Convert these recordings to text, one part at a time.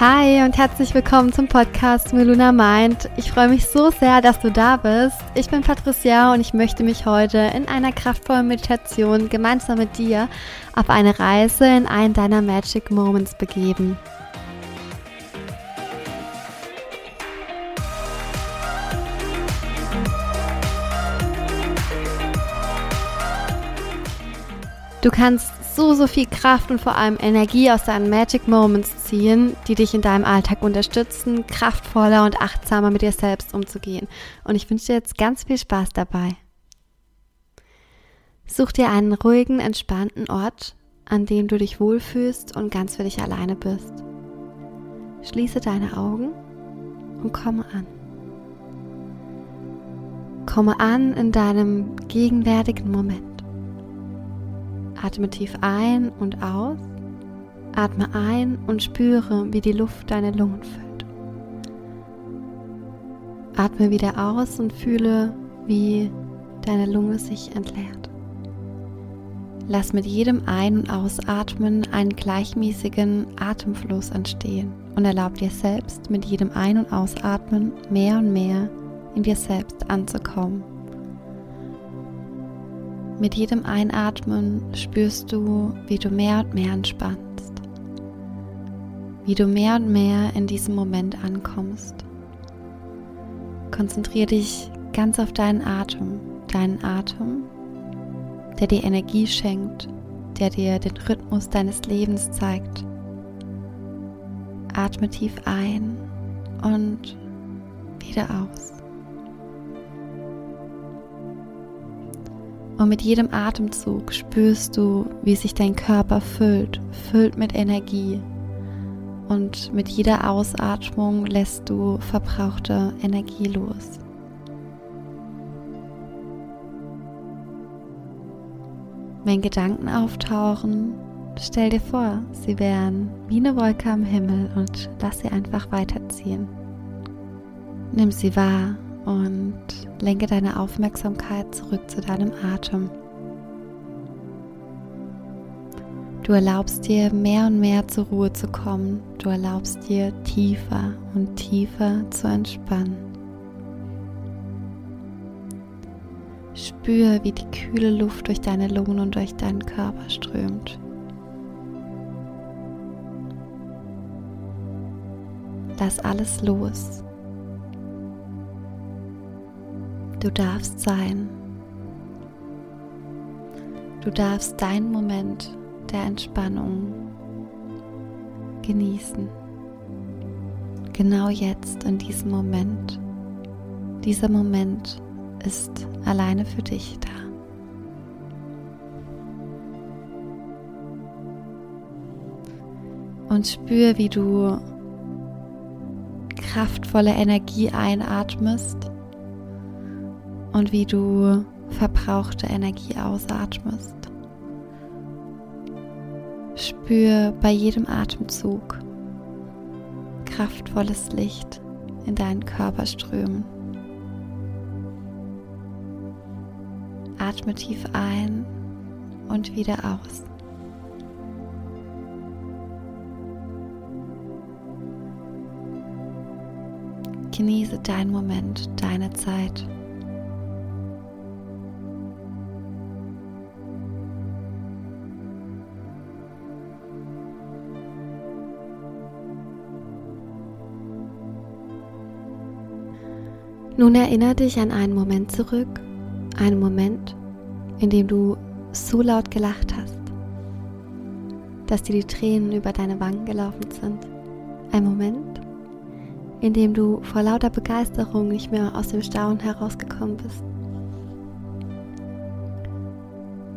Hi und herzlich willkommen zum Podcast Meluna Mind. Ich freue mich so sehr, dass du da bist. Ich bin Patricia und ich möchte mich heute in einer kraftvollen Meditation gemeinsam mit dir auf eine Reise in einen deiner Magic Moments begeben. Du kannst so, so viel Kraft und vor allem Energie aus deinen Magic Moments ziehen, die dich in deinem Alltag unterstützen, kraftvoller und achtsamer mit dir selbst umzugehen. Und ich wünsche dir jetzt ganz viel Spaß dabei. Such dir einen ruhigen, entspannten Ort, an dem du dich wohlfühlst und ganz für dich alleine bist. Schließe deine Augen und komme an. Komme an in deinem gegenwärtigen Moment. Atme tief ein und aus. Atme ein und spüre, wie die Luft deine Lungen füllt. Atme wieder aus und fühle, wie deine Lunge sich entleert. Lass mit jedem Ein- und Ausatmen einen gleichmäßigen Atemfluss entstehen und erlaub dir selbst mit jedem Ein- und Ausatmen mehr und mehr in dir selbst anzukommen mit jedem Einatmen spürst du, wie du mehr und mehr entspannst, wie du mehr und mehr in diesem Moment ankommst. Konzentriere dich ganz auf deinen Atem, deinen Atem, der dir Energie schenkt, der dir den Rhythmus deines Lebens zeigt. Atme tief ein und wieder aus. Und mit jedem Atemzug spürst du, wie sich dein Körper füllt, füllt mit Energie. Und mit jeder Ausatmung lässt du verbrauchte Energie los. Wenn Gedanken auftauchen, stell dir vor, sie wären wie eine Wolke am Himmel und lass sie einfach weiterziehen. Nimm sie wahr und lenke deine Aufmerksamkeit zurück zu deinem Atem. Du erlaubst dir mehr und mehr zur Ruhe zu kommen. Du erlaubst dir tiefer und tiefer zu entspannen. Spür, wie die kühle Luft durch deine Lungen und durch deinen Körper strömt. Lass alles los. Du darfst sein. Du darfst deinen Moment der Entspannung genießen. Genau jetzt, in diesem Moment. Dieser Moment ist alleine für dich da. Und spür, wie du kraftvolle Energie einatmest und wie du verbrauchte Energie ausatmest. Spür bei jedem Atemzug kraftvolles Licht in deinen Körper strömen. Atme tief ein und wieder aus. Genieße deinen Moment, deine Zeit. Nun erinnere dich an einen Moment zurück, einen Moment, in dem du so laut gelacht hast, dass dir die Tränen über deine Wangen gelaufen sind. Ein Moment, in dem du vor lauter Begeisterung nicht mehr aus dem Staunen herausgekommen bist.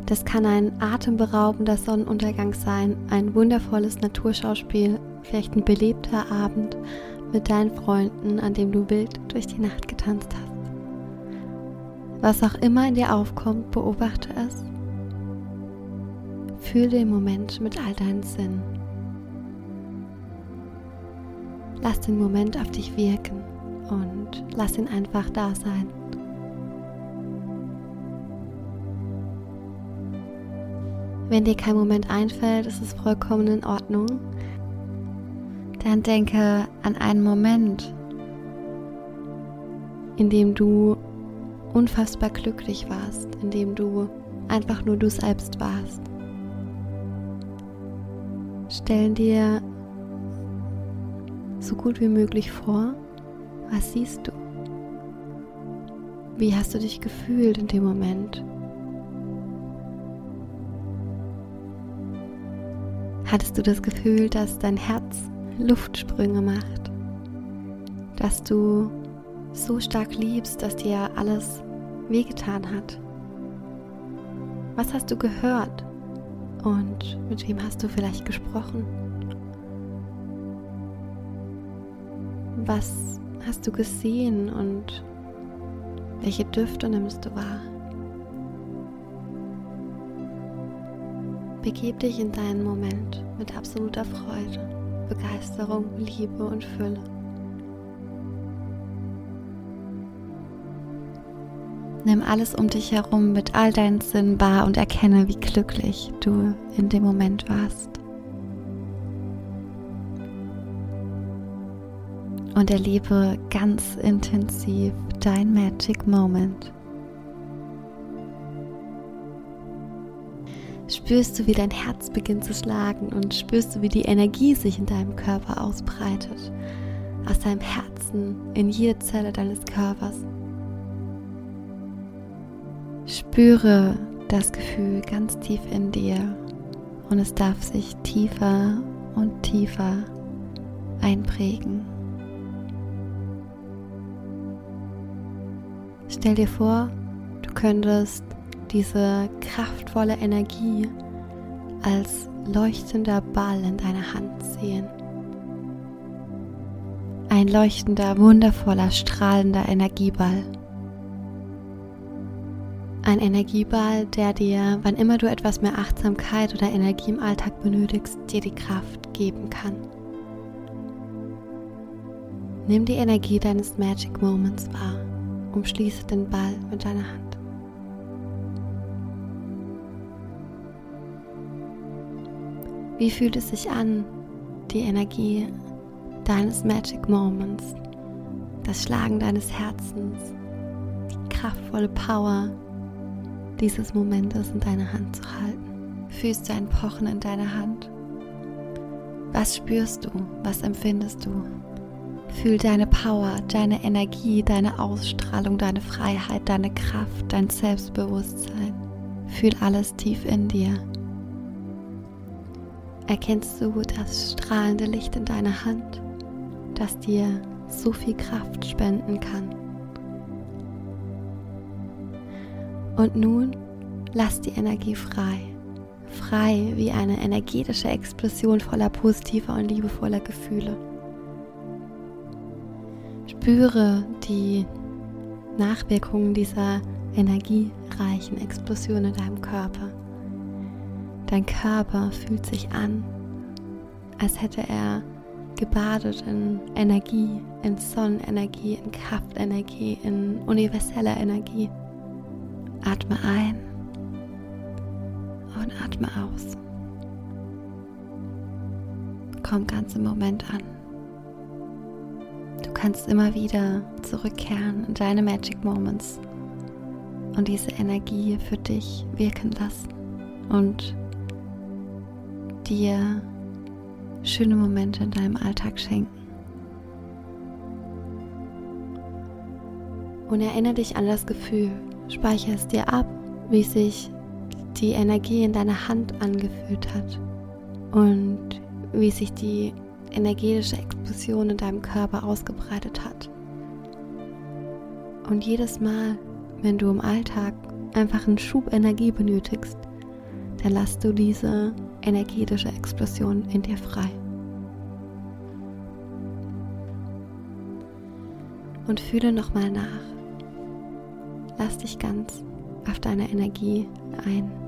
Das kann ein atemberaubender Sonnenuntergang sein, ein wundervolles Naturschauspiel, vielleicht ein belebter Abend mit deinen Freunden, an dem du wild durch die Nacht getanzt hast. Was auch immer in dir aufkommt, beobachte es. Fühle den Moment mit all deinen Sinnen. Lass den Moment auf dich wirken und lass ihn einfach da sein. Wenn dir kein Moment einfällt, ist es vollkommen in Ordnung dann denke an einen Moment, in dem du unfassbar glücklich warst, in dem du einfach nur du selbst warst. Stell dir so gut wie möglich vor, was siehst du? Wie hast du dich gefühlt in dem Moment? Hattest du das Gefühl, dass dein Herz Luftsprünge macht? Dass du so stark liebst, dass dir alles wehgetan hat? Was hast du gehört? Und mit wem hast du vielleicht gesprochen? Was hast du gesehen und welche Düfte nimmst du wahr? Begib dich in deinen Moment mit absoluter Freude, Begeisterung, Liebe und Fülle. Nimm alles um dich herum mit all deinen Sinnen wahr und erkenne, wie glücklich du in dem Moment warst. Und erlebe ganz intensiv dein Magic Moment. Spürst du, wie dein Herz beginnt zu schlagen und spürst du, wie die Energie sich in deinem Körper ausbreitet, aus deinem Herzen in jede Zelle deines Körpers. Spüre das Gefühl ganz tief in dir und es darf sich tiefer und tiefer einprägen. Stell dir vor, du könntest diese kraftvolle Energie als leuchtender Ball in deiner Hand sehen. Ein leuchtender, wundervoller, strahlender Energieball. Ein Energieball, der dir, wann immer du etwas mehr Achtsamkeit oder Energie im Alltag benötigst, dir die Kraft geben kann. Nimm die Energie deines Magic Moments wahr. Umschließe den Ball mit deiner Hand. Wie fühlt es sich an, die Energie deines Magic Moments, das Schlagen deines Herzens, die kraftvolle Power dieses Momentes in deiner Hand zu halten. Fühlst du ein Pochen in deiner Hand? Was spürst du? Was empfindest du? Fühl deine Power, deine Energie, deine Ausstrahlung, deine Freiheit, deine Kraft, dein Selbstbewusstsein. Fühl alles tief in dir. Erkennst du das strahlende Licht in deiner Hand, das dir so viel Kraft spenden kann? Und nun lass die Energie frei. Frei wie eine energetische Explosion voller positiver und liebevoller Gefühle. Spüre die Nachwirkungen dieser energiereichen Explosion in deinem Körper. Dein Körper fühlt sich an, als hätte er gebadet in Energie, in Sonnenenergie, in Kraftenergie, in universeller Energie. Atme ein und atme aus. Komm ganz im Moment an. Du kannst immer wieder zurückkehren in deine Magic Moments und diese Energie für dich wirken lassen und dir schöne Momente in deinem Alltag schenken. Und erinnere dich an das Gefühl, Speichere es dir ab, wie sich die Energie in deiner Hand angefühlt hat und wie sich die energetische Explosion in deinem Körper ausgebreitet hat. Und jedes Mal, wenn du im Alltag einfach einen Schub Energie benötigst, dann lass du diese energetische Explosion in dir frei. Und fühle nochmal nach. Lass dich ganz auf deine Energie ein.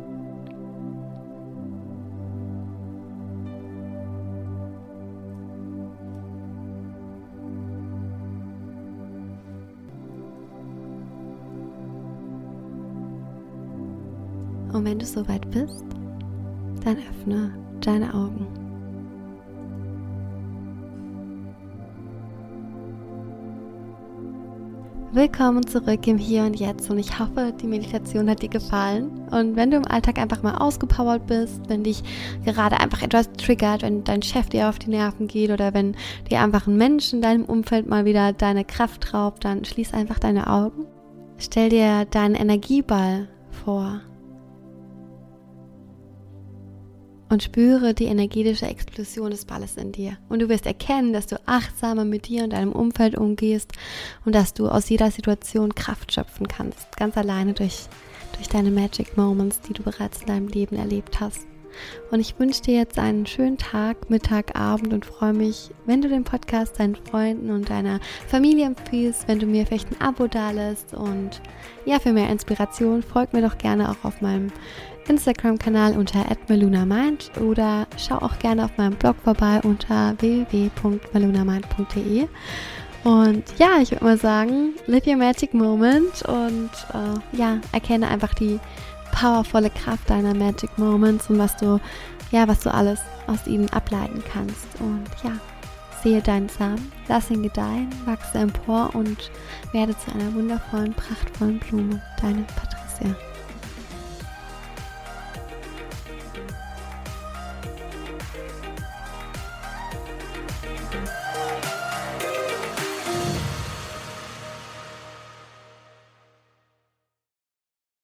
Und wenn du soweit bist, dann öffne deine Augen. Willkommen zurück im Hier und Jetzt und ich hoffe, die Meditation hat dir gefallen. Und wenn du im Alltag einfach mal ausgepowert bist, wenn dich gerade einfach etwas triggert, wenn dein Chef dir auf die Nerven geht oder wenn dir einfach ein Mensch in deinem Umfeld mal wieder deine Kraft raubt, dann schließ einfach deine Augen. Stell dir deinen Energieball vor und spüre die energetische Explosion des Balles in dir. Und du wirst erkennen, dass du achtsamer mit dir und deinem Umfeld umgehst und dass du aus jeder Situation Kraft schöpfen kannst, ganz alleine durch, durch deine Magic Moments, die du bereits in deinem Leben erlebt hast. Und ich wünsche dir jetzt einen schönen Tag, Mittag, Abend und freue mich, wenn du den Podcast deinen Freunden und deiner Familie empfiehlst, wenn du mir vielleicht ein Abo dalässt und ja, für mehr Inspiration folg mir doch gerne auch auf meinem Instagram-Kanal unter @melunamind oder schau auch gerne auf meinem Blog vorbei unter www.melunamind.de. Und ja, ich würde mal sagen, live your magic moment und äh, ja, erkenne einfach die powervolle Kraft deiner Magic Moments und was du, ja, was du alles aus ihnen ableiten kannst. Und ja, sehe deinen Samen, lass ihn gedeihen, wachse empor und werde zu einer wundervollen, prachtvollen Blume. Deine Patricia.